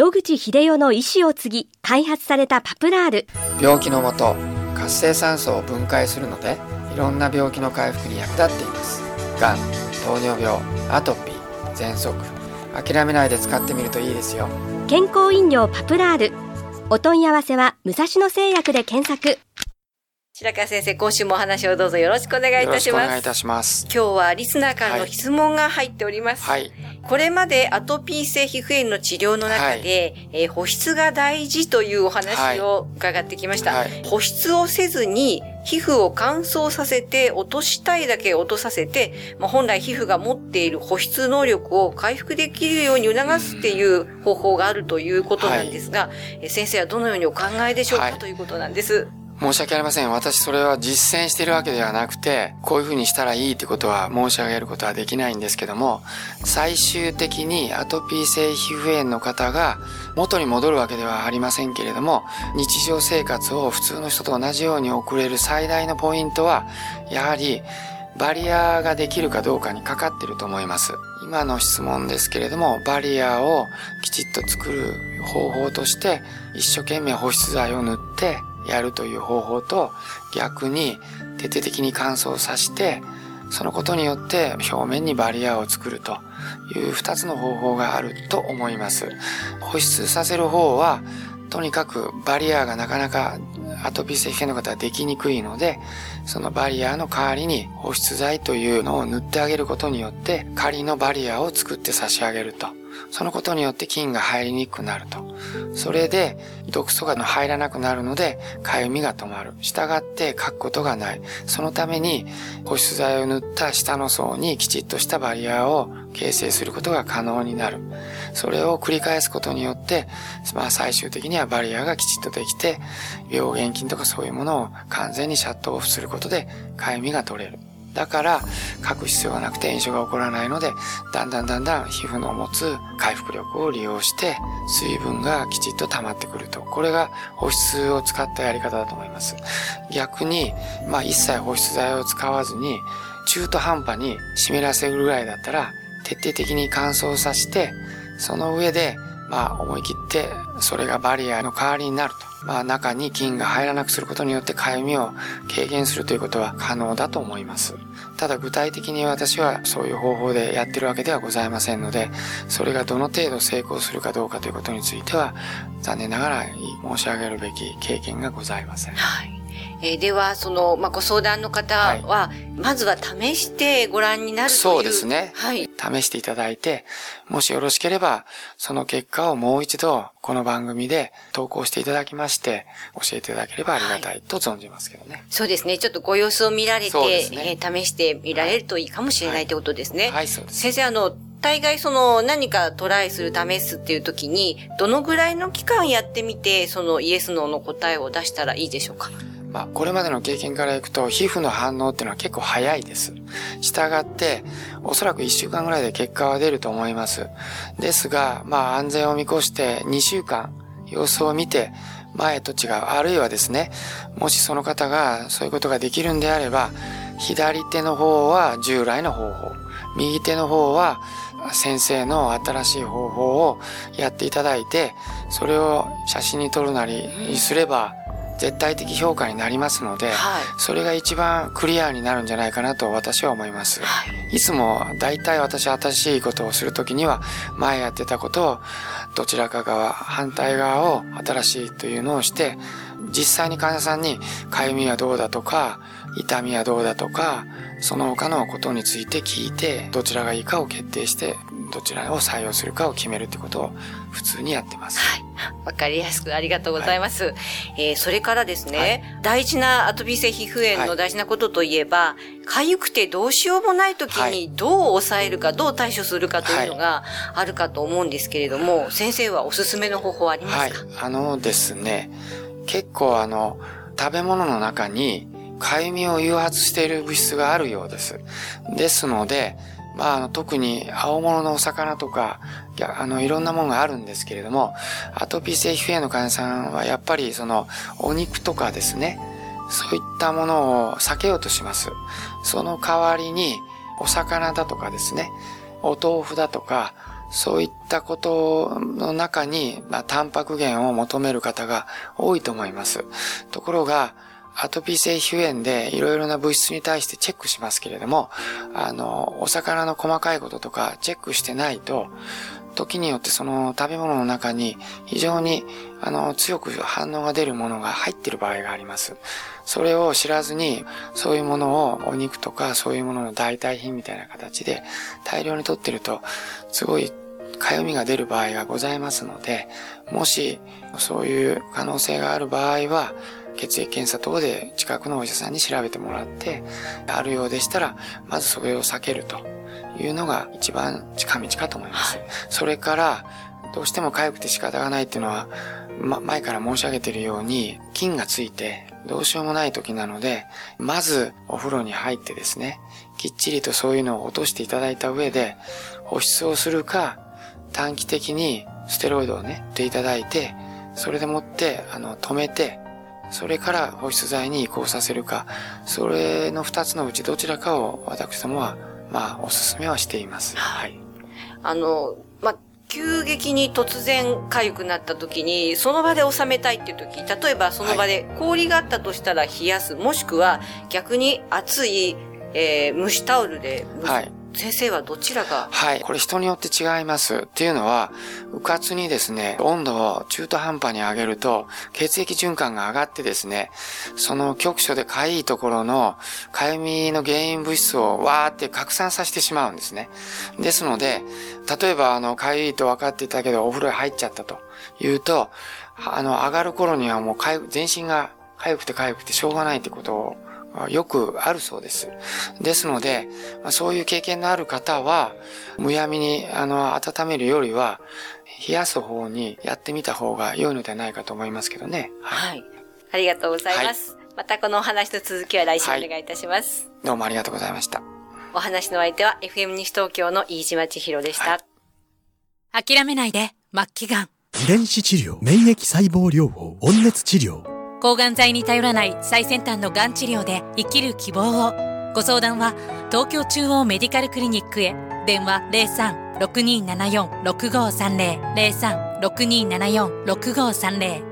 野口秀夫の意思を継ぎ開発されたパプラール。病気のもと活性酸素を分解するのでいろんな病気の回復に役立っています。がん糖尿病アトピー喘息。諦めないで使ってみるといいですよ。健康飲料パプラール。お問い合わせは武蔵野製薬で検索白川先生、今週もお話をどうぞよろしくお願いいたします。よろしくお願いいたします。今日はリスナーからの質問が入っております。はい。これまでアトピー性皮膚炎の治療の中で、はい、えー、保湿が大事というお話を伺ってきました。はい、保湿をせずに皮膚を乾燥させて落としたいだけ落とさせて、まあ、本来皮膚が持っている保湿能力を回復できるように促すっていう方法があるということなんですが、はい、先生はどのようにお考えでしょうか、ということなんです。申し訳ありません。私それは実践しているわけではなくて、こういうふうにしたらいいってことは申し上げることはできないんですけども、最終的にアトピー性皮膚炎の方が元に戻るわけではありませんけれども、日常生活を普通の人と同じように送れる最大のポイントは、やはりバリアができるかどうかにかかってると思います。今の質問ですけれども、バリアをきちっと作る方法として、一生懸命保湿剤を塗って、やるという方法と逆に徹底的に乾燥させてそのことによって表面にバリアを作るという二つの方法があると思います。保湿させる方はとにかくバリアがなかなかアトピー性皮膚炎の方はできにくいので、そのバリアの代わりに保湿剤というのを塗ってあげることによって仮のバリアを作って差し上げると。そのことによって菌が入りにくくなると。それで毒素が入らなくなるので、痒みが止まる。従って掻くことがない。そのために保湿剤を塗った下の層にきちっとしたバリアを形成することが可能になる。それを繰り返すことによって、まあ最終的にはバリアがきちっとできて、病原菌とかそういうものを完全にシャットオフすることで、痒みが取れる。だから書く必要がなくて炎症が起こらないのでだんだんだんだん皮膚の持つ回復力を利用して水分がきちっと溜まってくると。これが保湿を使ったやり方だと思います。逆にまあ一切保湿剤を使わずに中途半端に湿らせるぐらいだったら徹底的に乾燥させてその上でまあ思い切ってそれがバリアの代わりになると。まあ、中に菌が入らなくすることによって痒みを軽減するということは可能だと思います。ただ具体的に私はそういう方法でやってるわけではございませんので、それがどの程度成功するかどうかということについては、残念ながら申し上げるべき経験がございません。はい。えー、では、その、まあ、ご相談の方は、はい、まずは試してご覧になるというそうですね。はい。試していただいて、もしよろしければ、その結果をもう一度、この番組で投稿していただきまして、教えていただければありがたいと存じますけどね。はい、そうですね。ちょっとご様子を見られて、ね、えー、試してみられるといいかもしれないということですね。はい、はい、そうです。先生、あの、大概その何かトライする、試すっていう時に、どのぐらいの期間やってみて、そのイエス、ノーの答えを出したらいいでしょうか？まあ、これまでの経験からいくと、皮膚の反応っていうのは結構早いです。従って、おそらく1週間ぐらいで結果は出ると思います。ですが、まあ、安全を見越して2週間、様子を見て、前と違う。あるいはですね、もしその方がそういうことができるんであれば、左手の方は従来の方法、右手の方は先生の新しい方法をやっていただいて、それを写真に撮るなりすれば、絶対的評価になりますので、はい、それが一番クリアになるんじゃないかなと私は思います。はい、いつも大体私新しいことをするときには前やってたことをどちらか側、反対側を新しいというのをして、実際に患者さんにかゆみはどうだとか、痛みはどうだとか、その他のことについて聞いて、どちらがいいかを決定してどちらを採用するかを決めるってことを普通にやってます。はい。わかりやすくありがとうございます。はい、えー、それからですね、はい、大事なアトピー性皮膚炎の大事なことといえば、か、ゆ、くてどうしようもない時にどう抑えるか、どう対処するかというのがあるかと思うんですけれども、先生はおすすめの方法ありますか、はい、あのですね、結構あの、食べ物の中に、かゆみを誘発している物質があるようです。ですので、まあ、あの特に青物のお魚とか、あの、いろんなものがあるんですけれども、アトピー性皮膚炎の患者さんはやっぱりその、お肉とかですね、そういったものを避けようとします。その代わりに、お魚だとかですね、お豆腐だとか、そういったことの中に、まあ、タンパク源を求める方が多いと思います。ところが、アトピー性皮膚炎でいろいろな物質に対してチェックしますけれども、あの、お魚の細かいこととかチェックしてないと、時によってその食べ物の中に非常にあの強く反応が出るものが入ってる場合があります。それを知らずにそういうものをお肉とかそういうものの代替品みたいな形で大量に取ってるとすごい痒みが出る場合がございますので、もしそういう可能性がある場合は血液検査等で近くのお医者さんに調べてもらって、あるようでしたら、まずそれを避けるというのが一番近道かと思います。はい、それから、どうしても痒くて仕方がないっていうのは、ま、前から申し上げているように、菌がついてどうしようもない時なので、まずお風呂に入ってですね、きっちりとそういうのを落としていただいた上で、保湿をするか、短期的にステロイドをね、っていただいて、それでもって、あの、止めて、それから保湿剤に移行させるか、それの二つのうちどちらかを私どもは、まあ、おすすめはしています。はい。あの、まあ、急激に突然痒くなった時に、その場で収めたいっていう時、例えばその場で氷があったとしたら冷やす、もしくは逆に熱い、えー、蒸しタオルではい。先生はどちらが？はい。これ人によって違います。っていうのは、うかつにですね、温度を中途半端に上げると、血液循環が上がってですね、その局所でかゆいところの、かゆみの原因物質をわーって拡散させてしまうんですね。ですので、例えば、あの、かゆいと分かっていたけど、お風呂入っちゃったというと、あの、上がる頃にはもうかゆ、全身が痒くて痒くてしょうがないってことをよくあるそうです。ですので、そういう経験のある方は、むやみに、あの、温めるよりは、冷やす方にやってみた方が良いのではないかと思いますけどね。はい。はい、ありがとうございます。はい、またこのお話の続きは来週お願いいたします、はい、どうもありがとうございました。お話の相手は FM 西東京の飯島千尋でした。諦めないで、末期がん。遺伝子治療、免疫細胞療法、温熱治療。抗がん剤に頼らない最先端のがん治療で生きる希望を。ご相談は東京中央メディカルクリニックへ。電話03-6274-6530 03-6274-6530